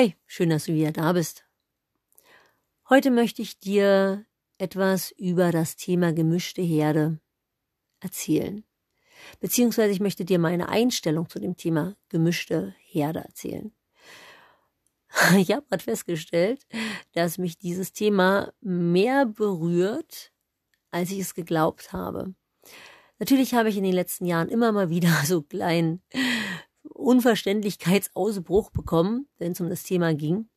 Hey, schön, dass du wieder da bist. Heute möchte ich dir etwas über das Thema gemischte Herde erzählen. Beziehungsweise ich möchte dir meine Einstellung zu dem Thema gemischte Herde erzählen. Ich habe gerade festgestellt, dass mich dieses Thema mehr berührt, als ich es geglaubt habe. Natürlich habe ich in den letzten Jahren immer mal wieder so kleinen Unverständlichkeitsausbruch bekommen, wenn es um das Thema ging.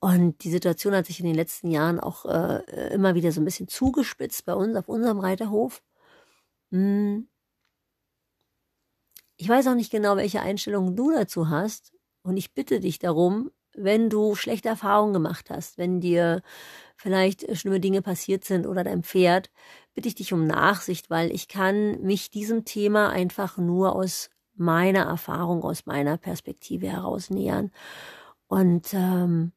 Und die Situation hat sich in den letzten Jahren auch äh, immer wieder so ein bisschen zugespitzt bei uns auf unserem Reiterhof. Hm. Ich weiß auch nicht genau, welche Einstellung du dazu hast. Und ich bitte dich darum, wenn du schlechte Erfahrungen gemacht hast, wenn dir vielleicht schlimme Dinge passiert sind oder deinem Pferd, bitte ich dich um Nachsicht, weil ich kann mich diesem Thema einfach nur aus meiner Erfahrung, aus meiner Perspektive heraus nähern. Und ähm,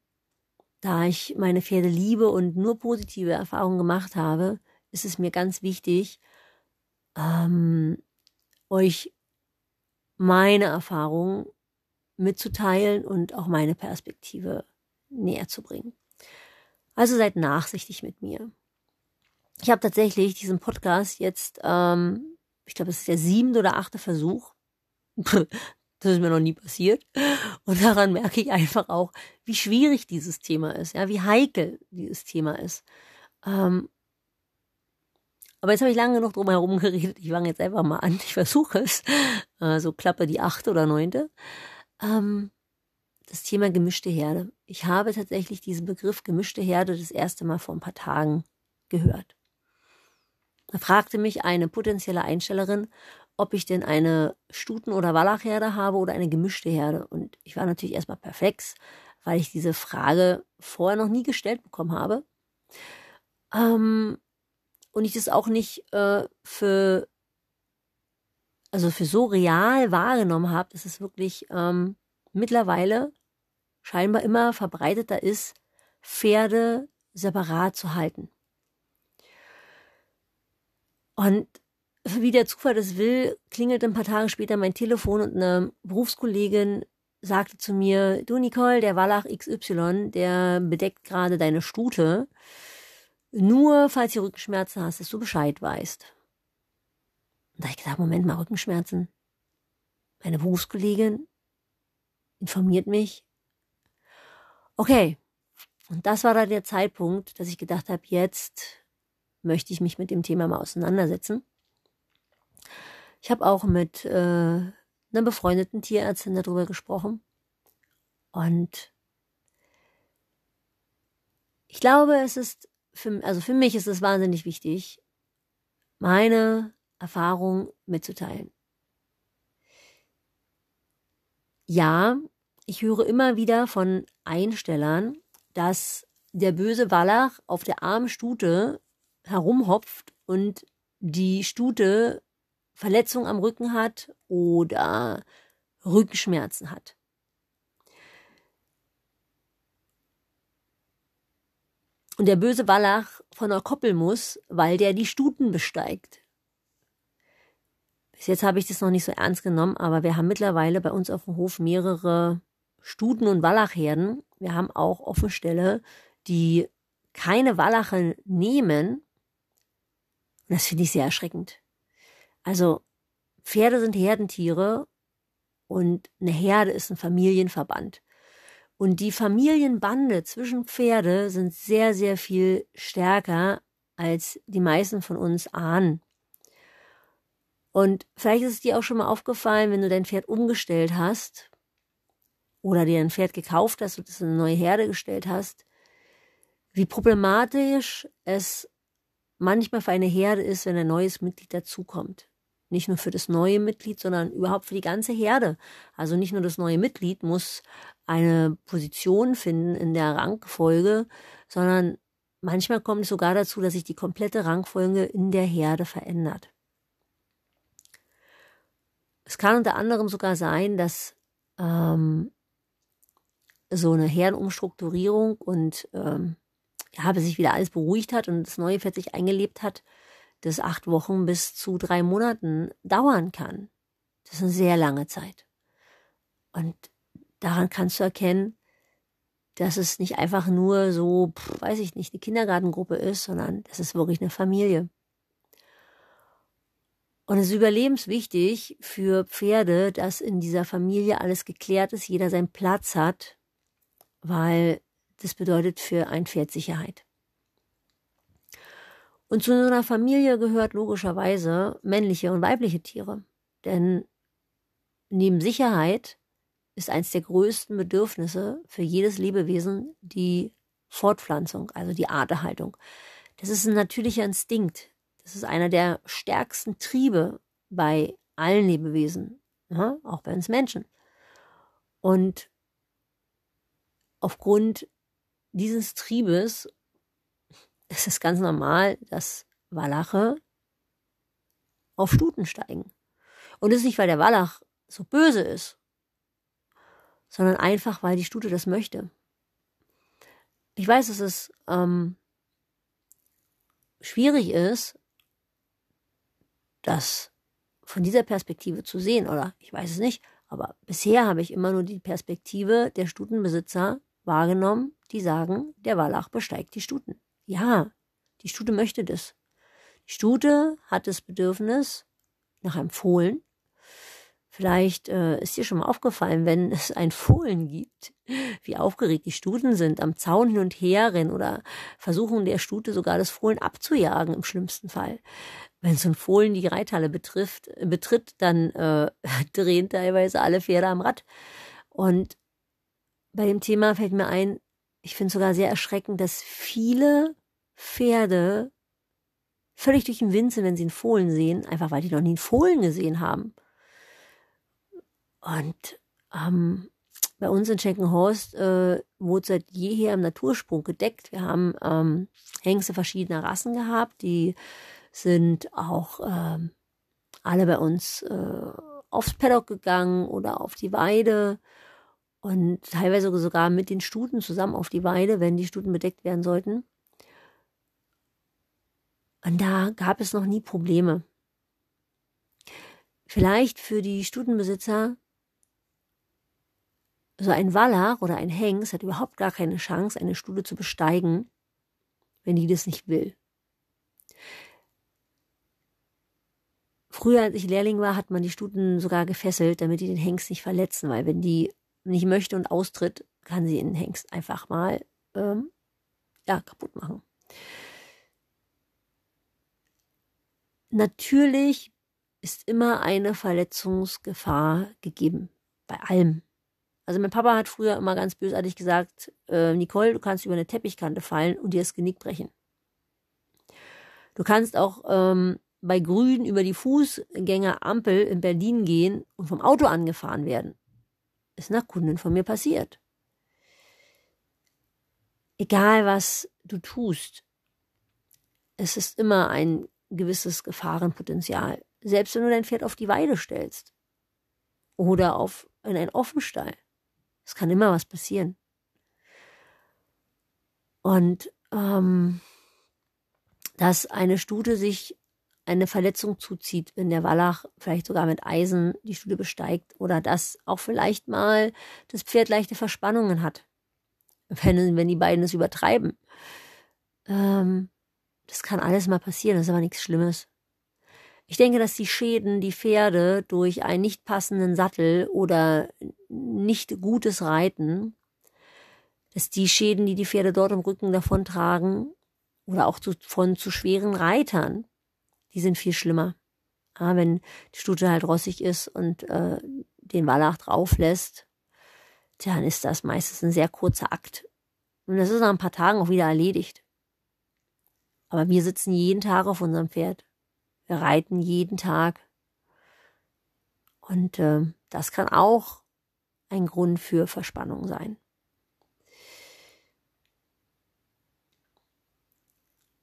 da ich meine Pferde liebe und nur positive Erfahrungen gemacht habe, ist es mir ganz wichtig, ähm, euch meine Erfahrungen mitzuteilen und auch meine Perspektive näher zu bringen. Also seid nachsichtig mit mir. Ich habe tatsächlich diesen Podcast jetzt, ähm, ich glaube, es ist der siebte oder achte Versuch. das ist mir noch nie passiert. Und daran merke ich einfach auch, wie schwierig dieses Thema ist, ja, wie heikel dieses Thema ist. Ähm, aber jetzt habe ich lange genug drum herum geredet. Ich fange jetzt einfach mal an. Ich versuche es. So klappe die achte oder neunte. Ähm, das Thema gemischte Herde. Ich habe tatsächlich diesen Begriff gemischte Herde das erste Mal vor ein paar Tagen gehört. Da fragte mich eine potenzielle Einstellerin, ob ich denn eine Stuten- oder Wallachherde habe oder eine gemischte Herde. Und ich war natürlich erstmal perplex, weil ich diese Frage vorher noch nie gestellt bekommen habe. Ähm, und ich das auch nicht äh, für also für so real wahrgenommen habe, dass es wirklich ähm, mittlerweile scheinbar immer verbreiteter ist, Pferde separat zu halten. Und wie der Zufall das will, klingelt ein paar Tage später mein Telefon und eine Berufskollegin sagte zu mir, du Nicole, der Wallach XY, der bedeckt gerade deine Stute. Nur falls du Rückenschmerzen hast, dass du Bescheid weißt. Und da habe ich gedacht, Moment mal, Rückenschmerzen. Meine Berufskollegin informiert mich. Okay. Und das war dann der Zeitpunkt, dass ich gedacht habe, jetzt möchte ich mich mit dem Thema mal auseinandersetzen. Ich habe auch mit äh, einer befreundeten Tierärztin darüber gesprochen. Und ich glaube, es ist für, also für mich ist es wahnsinnig wichtig, meine Erfahrung mitzuteilen. Ja, ich höre immer wieder von Einstellern, dass der böse Wallach auf der armen Stute herumhopft und die Stute Verletzung am Rücken hat oder Rückenschmerzen hat. Und der böse Wallach von der Koppel muss, weil der die Stuten besteigt. Bis jetzt habe ich das noch nicht so ernst genommen, aber wir haben mittlerweile bei uns auf dem Hof mehrere Stuten- und Wallachherden. Wir haben auch Offenstelle, die keine Wallache nehmen. Und das finde ich sehr erschreckend. Also, Pferde sind Herdentiere und eine Herde ist ein Familienverband. Und die Familienbande zwischen Pferde sind sehr, sehr viel stärker, als die meisten von uns ahnen. Und vielleicht ist es dir auch schon mal aufgefallen, wenn du dein Pferd umgestellt hast oder dir ein Pferd gekauft hast und es in eine neue Herde gestellt hast, wie problematisch es manchmal für eine Herde ist, wenn ein neues Mitglied dazukommt. Nicht nur für das neue Mitglied, sondern überhaupt für die ganze Herde. Also nicht nur das neue Mitglied muss eine Position finden in der Rangfolge, sondern manchmal kommt es sogar dazu, dass sich die komplette Rangfolge in der Herde verändert. Es kann unter anderem sogar sein, dass ähm, so eine Herdenumstrukturierung und ähm, ja, bis sich wieder alles beruhigt hat und das neue Pferd sich eingelebt hat, das acht Wochen bis zu drei Monaten dauern kann. Das ist eine sehr lange Zeit. Und daran kannst du erkennen, dass es nicht einfach nur so, weiß ich nicht, eine Kindergartengruppe ist, sondern das ist wirklich eine Familie. Und es ist überlebenswichtig für Pferde, dass in dieser Familie alles geklärt ist, jeder seinen Platz hat, weil das bedeutet für ein Pferd Sicherheit. Und zu so einer Familie gehört logischerweise männliche und weibliche Tiere. Denn neben Sicherheit ist eines der größten Bedürfnisse für jedes Lebewesen die Fortpflanzung, also die Arterhaltung. Das ist ein natürlicher Instinkt. Das ist einer der stärksten Triebe bei allen Lebewesen, ja, auch bei uns Menschen. Und aufgrund dieses Triebes ist es ganz normal, dass Walache auf Stuten steigen. Und das ist nicht, weil der Wallach so böse ist, sondern einfach, weil die Stute das möchte. Ich weiß, dass es ähm, schwierig ist, das von dieser Perspektive zu sehen, oder ich weiß es nicht, aber bisher habe ich immer nur die Perspektive der Stutenbesitzer wahrgenommen, die sagen, der Wallach besteigt die Stuten. Ja, die Stute möchte das. Die Stute hat das Bedürfnis nach einem Fohlen. Vielleicht äh, ist dir schon mal aufgefallen, wenn es ein Fohlen gibt, wie aufgeregt die Stuten sind, am Zaun hin und her rennen oder versuchen der Stute sogar das Fohlen abzujagen im schlimmsten Fall. Wenn so ein Fohlen die Reithalle betrifft, betritt, dann äh, drehen teilweise alle Pferde am Rad. Und bei dem Thema fällt mir ein, ich finde sogar sehr erschreckend, dass viele Pferde völlig durch den Wind sind, wenn sie einen Fohlen sehen, einfach weil die noch nie einen Fohlen gesehen haben. Und ähm, bei uns in Schenkenhorst äh, wurde seit jeher im Natursprung gedeckt. Wir haben ähm, Hengste verschiedener Rassen gehabt, die sind auch ähm, alle bei uns äh, aufs Paddock gegangen oder auf die Weide und teilweise sogar mit den Stuten zusammen auf die Weide, wenn die Stuten bedeckt werden sollten. Und da gab es noch nie Probleme. Vielleicht für die Stutenbesitzer so ein Wallach oder ein Hengst hat überhaupt gar keine Chance, eine Stute zu besteigen, wenn die das nicht will. Früher, als ich Lehrling war, hat man die Stuten sogar gefesselt, damit die den Hengst nicht verletzen, weil wenn die nicht möchte und austritt, kann sie den Hengst einfach mal ähm, ja, kaputt machen. Natürlich ist immer eine Verletzungsgefahr gegeben, bei allem. Also mein Papa hat früher immer ganz bösartig gesagt, äh, Nicole, du kannst über eine Teppichkante fallen und dir das Genick brechen. Du kannst auch ähm, bei Grün über die Fußgängerampel in Berlin gehen und vom Auto angefahren werden. Ist nach Kunden von mir passiert. Egal was du tust, es ist immer ein gewisses Gefahrenpotenzial. Selbst wenn du dein Pferd auf die Weide stellst oder auf in einen Offenstall. Es kann immer was passieren. Und ähm, dass eine Stute sich eine Verletzung zuzieht, wenn der Wallach vielleicht sogar mit Eisen die Stute besteigt oder dass auch vielleicht mal das Pferd leichte Verspannungen hat, wenn, wenn die beiden es übertreiben. Ähm, das kann alles mal passieren, das ist aber nichts Schlimmes. Ich denke, dass die Schäden, die Pferde durch einen nicht passenden Sattel oder nicht gutes Reiten, dass die Schäden, die die Pferde dort im Rücken davontragen, oder auch zu, von zu schweren Reitern, die sind viel schlimmer. Ja, wenn die Stute halt rossig ist und äh, den Wallach drauf lässt, dann ist das meistens ein sehr kurzer Akt. Und das ist nach ein paar Tagen auch wieder erledigt. Aber wir sitzen jeden Tag auf unserem Pferd. Wir reiten jeden Tag. Und äh, das kann auch ein Grund für Verspannung sein.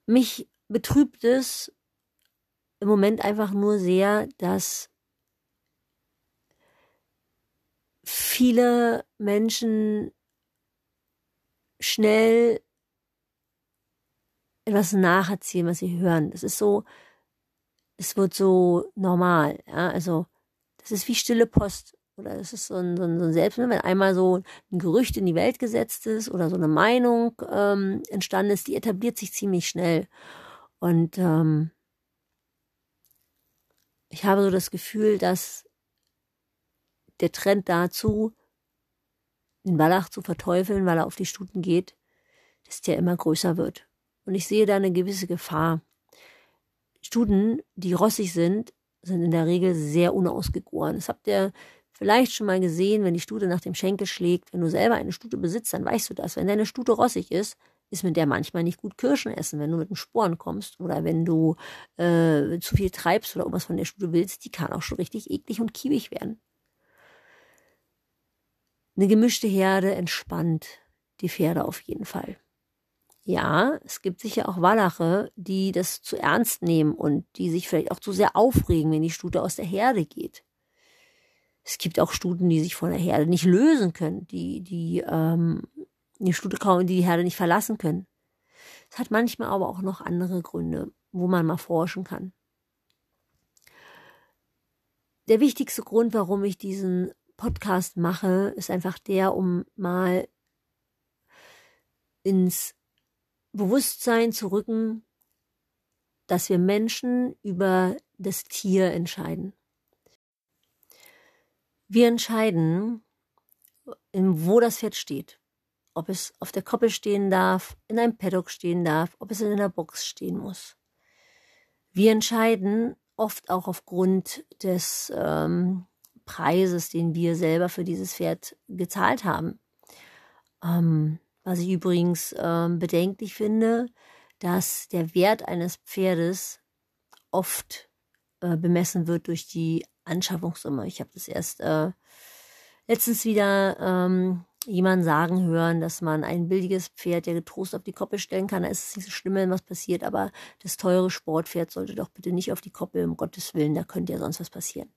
Mich betrübt es im Moment einfach nur sehr, dass viele Menschen schnell etwas nacherzählen, was sie hören. Das ist so, es wird so normal, ja, also das ist wie stille Post oder es ist so ein, so ein, so ein Selbstmord, wenn einmal so ein Gerücht in die Welt gesetzt ist oder so eine Meinung ähm, entstanden ist, die etabliert sich ziemlich schnell. Und ähm, ich habe so das Gefühl, dass der Trend dazu, den Wallach zu verteufeln, weil er auf die Stuten geht, dass der immer größer wird. Und ich sehe da eine gewisse Gefahr. Stuten, die rossig sind, sind in der Regel sehr unausgegoren. Das habt ihr vielleicht schon mal gesehen, wenn die Stute nach dem Schenkel schlägt. Wenn du selber eine Stute besitzt, dann weißt du das. Wenn deine Stute rossig ist, ist mit der manchmal nicht gut Kirschen essen, wenn du mit den Sporen kommst oder wenn du äh, zu viel treibst oder irgendwas von der Stute willst, die kann auch schon richtig eklig und kiebig werden. Eine gemischte Herde entspannt die Pferde auf jeden Fall. Ja, es gibt sicher auch Wallache, die das zu ernst nehmen und die sich vielleicht auch zu sehr aufregen, wenn die Stute aus der Herde geht. Es gibt auch Stuten, die sich von der Herde nicht lösen können, die, die, ähm, die Stute kaum, die die Herde nicht verlassen können. Es hat manchmal aber auch noch andere Gründe, wo man mal forschen kann. Der wichtigste Grund, warum ich diesen Podcast mache, ist einfach der, um mal ins Bewusstsein zu rücken, dass wir Menschen über das Tier entscheiden. Wir entscheiden, wo das Pferd steht. Ob es auf der Koppel stehen darf, in einem Paddock stehen darf, ob es in einer Box stehen muss. Wir entscheiden oft auch aufgrund des ähm, Preises, den wir selber für dieses Pferd gezahlt haben. Ähm, was ich übrigens ähm, bedenklich finde, dass der Wert eines Pferdes oft äh, bemessen wird durch die Anschaffungssumme. Ich habe das erst äh, letztens wieder ähm, jemand sagen hören, dass man ein billiges Pferd ja getrost auf die Koppel stellen kann. Da ist es nicht so schlimm, wenn was passiert, aber das teure Sportpferd sollte doch bitte nicht auf die Koppel, um Gottes Willen, da könnte ja sonst was passieren.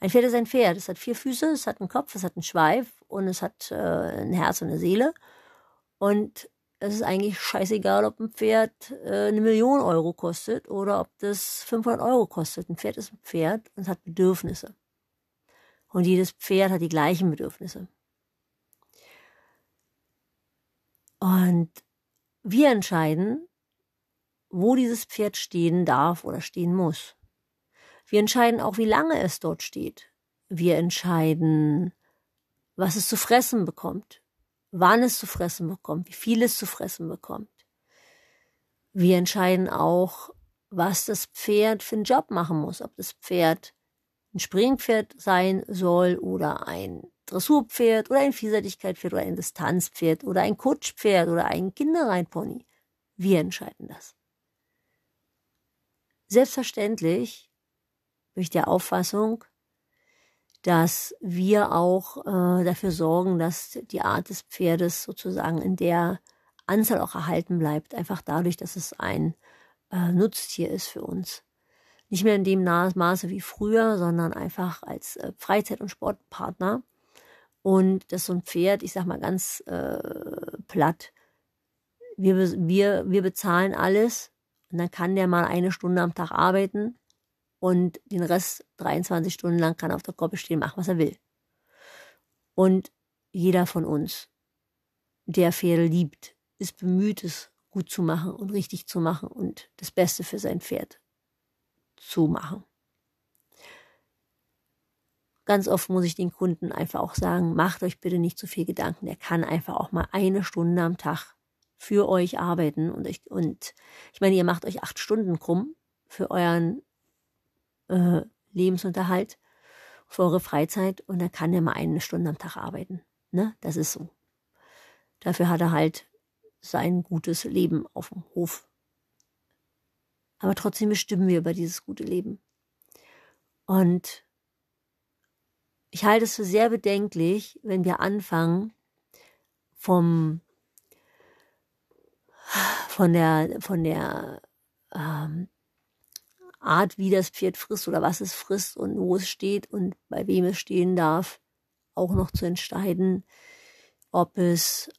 Ein Pferd ist ein Pferd. Es hat vier Füße, es hat einen Kopf, es hat einen Schweif und es hat äh, ein Herz und eine Seele. Und es ist eigentlich scheißegal, ob ein Pferd äh, eine Million Euro kostet oder ob das 500 Euro kostet. Ein Pferd ist ein Pferd und hat Bedürfnisse. Und jedes Pferd hat die gleichen Bedürfnisse. Und wir entscheiden, wo dieses Pferd stehen darf oder stehen muss. Wir entscheiden auch, wie lange es dort steht. Wir entscheiden, was es zu fressen bekommt wann es zu fressen bekommt, wie viel es zu fressen bekommt. Wir entscheiden auch, was das Pferd für einen Job machen muss, ob das Pferd ein Springpferd sein soll oder ein Dressurpferd oder ein Vielseitigkeitspferd oder ein Distanzpferd oder ein Kutschpferd oder ein Kinderreitpony. Wir entscheiden das. Selbstverständlich bin ich der Auffassung, dass wir auch äh, dafür sorgen, dass die Art des Pferdes sozusagen in der Anzahl auch erhalten bleibt, einfach dadurch, dass es ein äh, Nutztier ist für uns. Nicht mehr in dem Maße wie früher, sondern einfach als äh, Freizeit- und Sportpartner. Und dass so ein Pferd, ich sag mal ganz äh, platt, wir, wir, wir bezahlen alles und dann kann der mal eine Stunde am Tag arbeiten und den Rest 23 Stunden lang kann er auf der Koppel stehen, machen, was er will. Und jeder von uns, der Pferde liebt, ist bemüht, es gut zu machen und richtig zu machen und das Beste für sein Pferd zu machen. Ganz oft muss ich den Kunden einfach auch sagen, macht euch bitte nicht zu viel Gedanken. Der kann einfach auch mal eine Stunde am Tag für euch arbeiten und, euch, und ich meine, ihr macht euch acht Stunden krumm für euren äh, Lebensunterhalt für eure Freizeit und dann kann er mal eine Stunde am Tag arbeiten. Ne? Das ist so. Dafür hat er halt sein gutes Leben auf dem Hof. Aber trotzdem bestimmen wir über dieses gute Leben. Und ich halte es für sehr bedenklich, wenn wir anfangen, vom, von der, von der ähm, Art, wie das Pferd frisst oder was es frisst und wo es steht und bei wem es stehen darf, auch noch zu entscheiden, ob es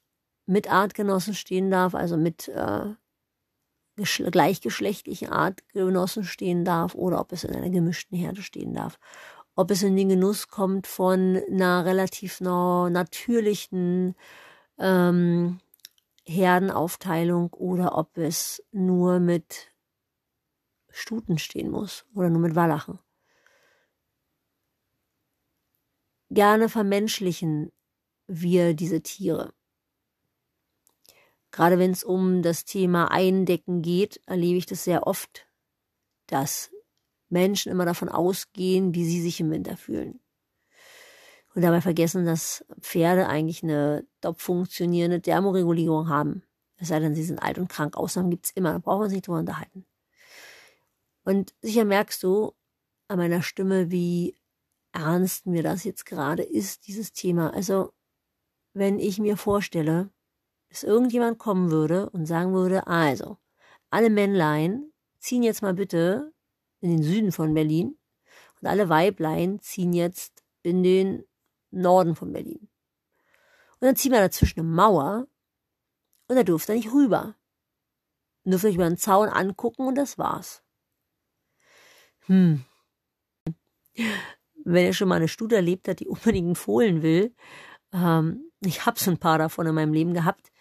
mit Artgenossen stehen darf, also mit äh, gleichgeschlechtlichen Artgenossen stehen darf oder ob es in einer gemischten Herde stehen darf. Ob es in den Genuss kommt von einer relativ natürlichen ähm, Herdenaufteilung oder ob es nur mit Stuten stehen muss oder nur mit Wallachen. Gerne vermenschlichen wir diese Tiere. Gerade wenn es um das Thema Eindecken geht, erlebe ich das sehr oft, dass Menschen immer davon ausgehen, wie sie sich im Winter fühlen. Und dabei vergessen, dass Pferde eigentlich eine top funktionierende Thermoregulierung haben. Es sei denn, sie sind alt und krank. Ausnahmen gibt's immer, da brauchen wir uns nicht drüber unterhalten. Und sicher merkst du an meiner Stimme, wie ernst mir das jetzt gerade ist, dieses Thema. Also, wenn ich mir vorstelle, dass irgendjemand kommen würde und sagen würde, also, alle Männlein ziehen jetzt mal bitte in den Süden von Berlin und alle Weiblein ziehen jetzt in den Norden von Berlin. Und dann ziehen wir dazwischen eine Mauer und da dürft ihr nicht rüber. Ihr dürft euch über den Zaun angucken und das war's. Hm. Wenn ihr schon mal eine Studie erlebt hat, die unbedingt einen Fohlen will, ähm, ich habe so ein paar davon in meinem Leben gehabt,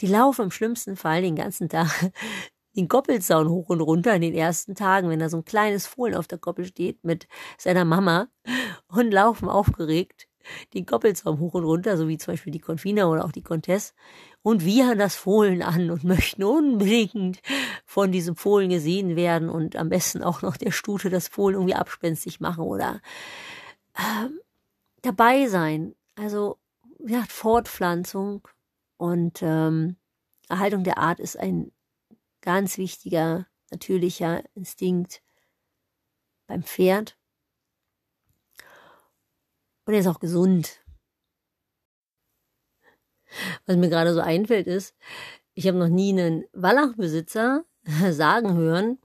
die laufen im schlimmsten Fall den ganzen Tag den Goppelzaun hoch und runter in den ersten Tagen, wenn da so ein kleines Fohlen auf der Koppel steht mit seiner Mama und laufen aufgeregt den Koppelzaun hoch und runter, so wie zum Beispiel die Confina oder auch die Comtesse, und wiehern das Fohlen an und möchten unbedingt von diesem Fohlen gesehen werden und am besten auch noch der Stute das Fohlen irgendwie abspenstig machen oder äh, dabei sein. Also, ja, Fortpflanzung und ähm, Erhaltung der Art ist ein ganz wichtiger, natürlicher Instinkt beim Pferd. Und er ist auch gesund. Was mir gerade so einfällt ist, ich habe noch nie einen Wallachbesitzer sagen hören,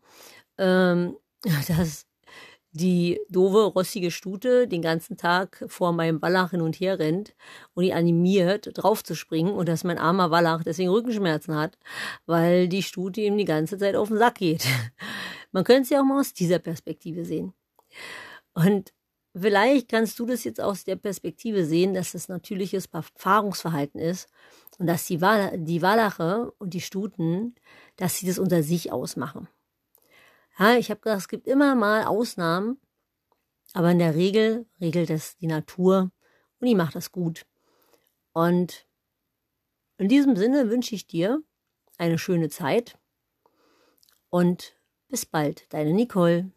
ähm, dass die doofe, rossige Stute den ganzen Tag vor meinem Wallach hin und her rennt und ihn animiert, draufzuspringen und dass mein armer Wallach deswegen Rückenschmerzen hat, weil die Stute ihm die ganze Zeit auf den Sack geht. Man könnte es ja auch mal aus dieser Perspektive sehen. Und Vielleicht kannst du das jetzt aus der Perspektive sehen, dass das natürliches Paarungsverhalten ist und dass die, Wal die Walache und die Stuten, dass sie das unter sich ausmachen. Ja, ich habe gesagt, es gibt immer mal Ausnahmen, aber in der Regel regelt es die Natur und die macht das gut. Und in diesem Sinne wünsche ich dir eine schöne Zeit und bis bald, deine Nicole.